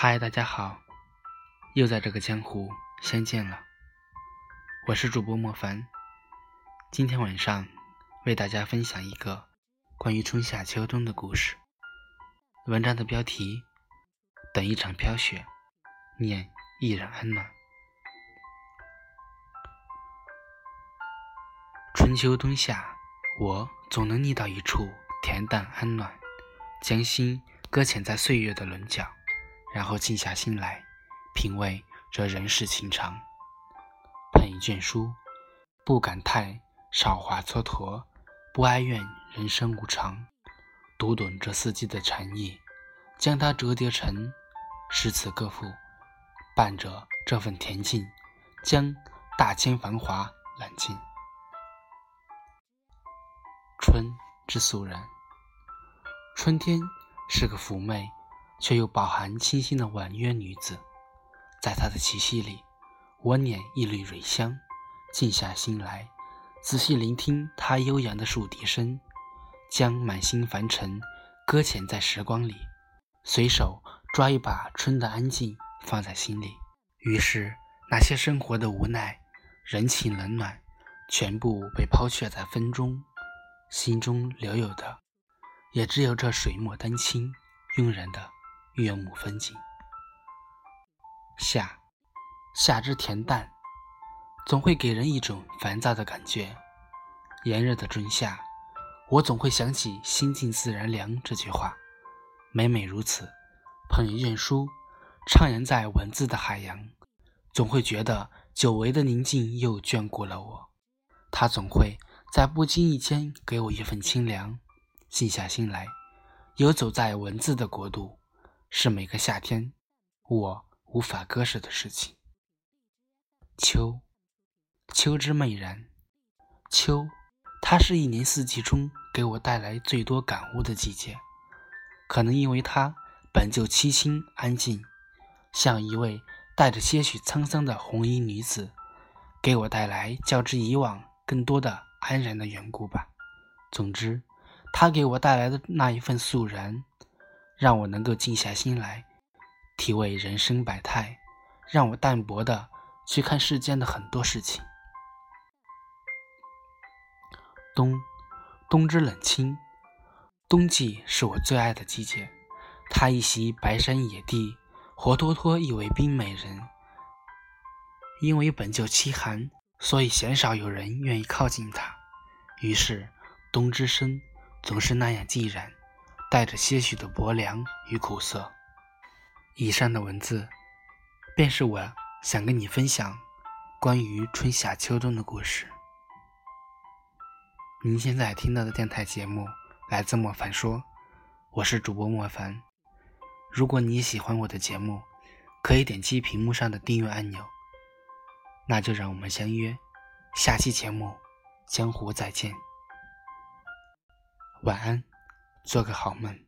嗨，大家好，又在这个江湖相见了。我是主播莫凡，今天晚上为大家分享一个关于春夏秋冬的故事。文章的标题：等一场飘雪，念一人安暖。春秋冬夏，我总能觅到一处恬淡安暖，将心搁浅在岁月的棱角，然后静下心来品味这人世情长。捧一卷书，不感叹韶华蹉跎，不哀怨人生无常，读懂这四季的禅意，将它折叠成诗词歌赋，伴着这份恬静，将大千繁华揽尽。春之素人，春天是个妩媚却又饱含清新的婉约女子，在她的气息里，我捻一缕蕊香，静下心来，仔细聆听她悠扬的竖笛声，将满心凡尘搁浅在时光里，随手抓一把春的安静放在心里，于是那些生活的无奈、人情冷暖，全部被抛却在风中。心中留有的，也只有这水墨丹青晕人的悦目风景。夏，夏之恬淡，总会给人一种烦躁的感觉。炎热的仲夏，我总会想起“心静自然凉”这句话。每每如此，捧一卷书，徜徉在文字的海洋，总会觉得久违的宁静又眷顾了我。它总会。在不经意间给我一份清凉，静下心来，游走在文字的国度，是每个夏天我无法割舍的事情。秋，秋之媚然，秋，它是一年四季中给我带来最多感悟的季节，可能因为它本就凄清安静，像一位带着些许沧桑的红衣女子，给我带来较之以往更多的。安然的缘故吧。总之，它给我带来的那一份肃然，让我能够静下心来，体味人生百态，让我淡泊的去看世间的很多事情。冬，冬之冷清。冬季是我最爱的季节，它一袭白山野地，活脱脱一位冰美人。因为本就凄寒。所以鲜少有人愿意靠近它，于是冬之声总是那样寂然，带着些许的薄凉与苦涩。以上的文字，便是我想跟你分享关于春夏秋冬的故事。您现在听到的电台节目来自莫凡说，我是主播莫凡。如果你喜欢我的节目，可以点击屏幕上的订阅按钮。那就让我们相约下期节目，江湖再见。晚安，做个好梦。